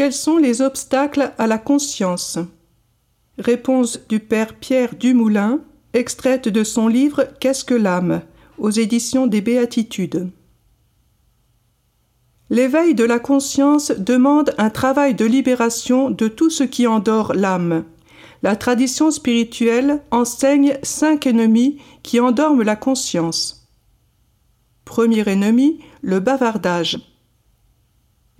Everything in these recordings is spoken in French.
Quels sont les obstacles à la conscience Réponse du père Pierre Dumoulin, extraite de son livre Qu'est-ce que l'âme? aux éditions des Béatitudes. L'éveil de la conscience demande un travail de libération de tout ce qui endort l'âme. La tradition spirituelle enseigne cinq ennemis qui endorment la conscience. Premier ennemi, le bavardage.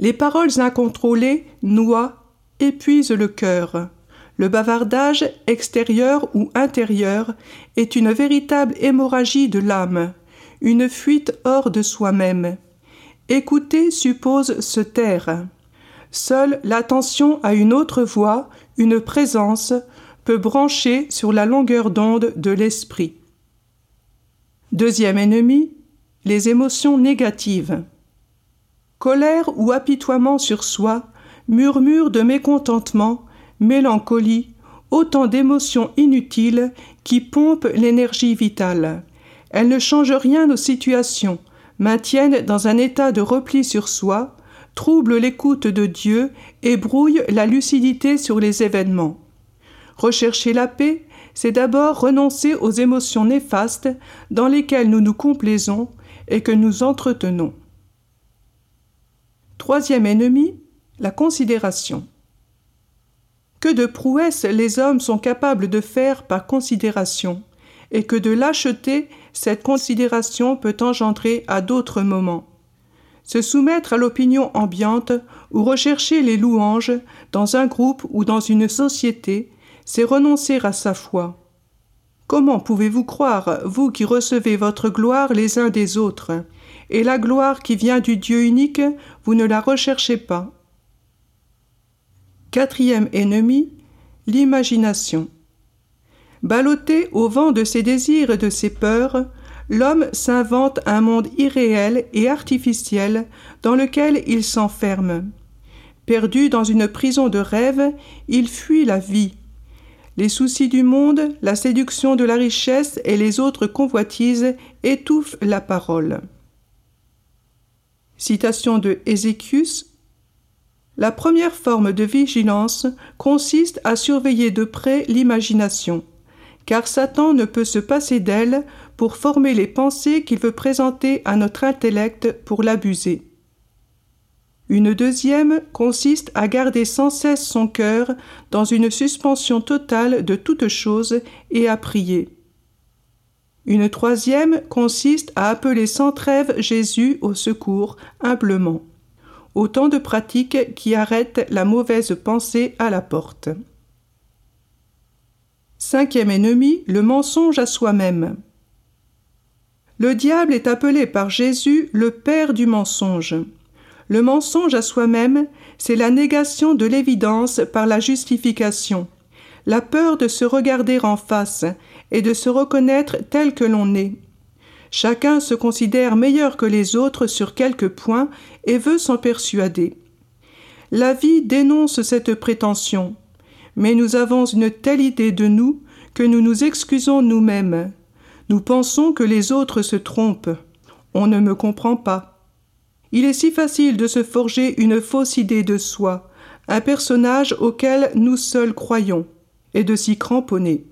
Les paroles incontrôlées noient, épuisent le cœur. Le bavardage, extérieur ou intérieur, est une véritable hémorragie de l'âme, une fuite hors de soi-même. Écouter suppose se taire. Seule l'attention à une autre voix, une présence, peut brancher sur la longueur d'onde de l'esprit. Deuxième ennemi, les émotions négatives. Colère ou apitoiement sur soi, murmure de mécontentement, mélancolie, autant d'émotions inutiles qui pompent l'énergie vitale. Elles ne changent rien aux situations, maintiennent dans un état de repli sur soi, troublent l'écoute de Dieu et brouillent la lucidité sur les événements. Rechercher la paix, c'est d'abord renoncer aux émotions néfastes dans lesquelles nous nous complaisons et que nous entretenons. Troisième ennemi, la considération. Que de prouesses les hommes sont capables de faire par considération, et que de lâcheté cette considération peut engendrer à d'autres moments. Se soumettre à l'opinion ambiante ou rechercher les louanges dans un groupe ou dans une société, c'est renoncer à sa foi. Comment pouvez-vous croire, vous qui recevez votre gloire les uns des autres, et la gloire qui vient du Dieu unique, vous ne la recherchez pas Quatrième ennemi, l'imagination. Ballotté au vent de ses désirs et de ses peurs, l'homme s'invente un monde irréel et artificiel dans lequel il s'enferme. Perdu dans une prison de rêve, il fuit la vie. Les soucis du monde, la séduction de la richesse et les autres convoitises étouffent la parole. Citation de Ézéchius la première forme de vigilance consiste à surveiller de près l'imagination, car Satan ne peut se passer d'elle pour former les pensées qu'il veut présenter à notre intellect pour l'abuser. Une deuxième consiste à garder sans cesse son cœur dans une suspension totale de toute chose et à prier. Une troisième consiste à appeler sans trêve Jésus au secours humblement autant de pratiques qui arrêtent la mauvaise pensée à la porte. Cinquième ennemi, le mensonge à soi-même. Le diable est appelé par Jésus le père du mensonge. Le mensonge à soi-même, c'est la négation de l'évidence par la justification, la peur de se regarder en face et de se reconnaître tel que l'on est. Chacun se considère meilleur que les autres sur quelques points et veut s'en persuader. La vie dénonce cette prétention, mais nous avons une telle idée de nous que nous nous excusons nous-mêmes. Nous pensons que les autres se trompent. On ne me comprend pas. Il est si facile de se forger une fausse idée de soi, un personnage auquel nous seuls croyons, et de s'y cramponner.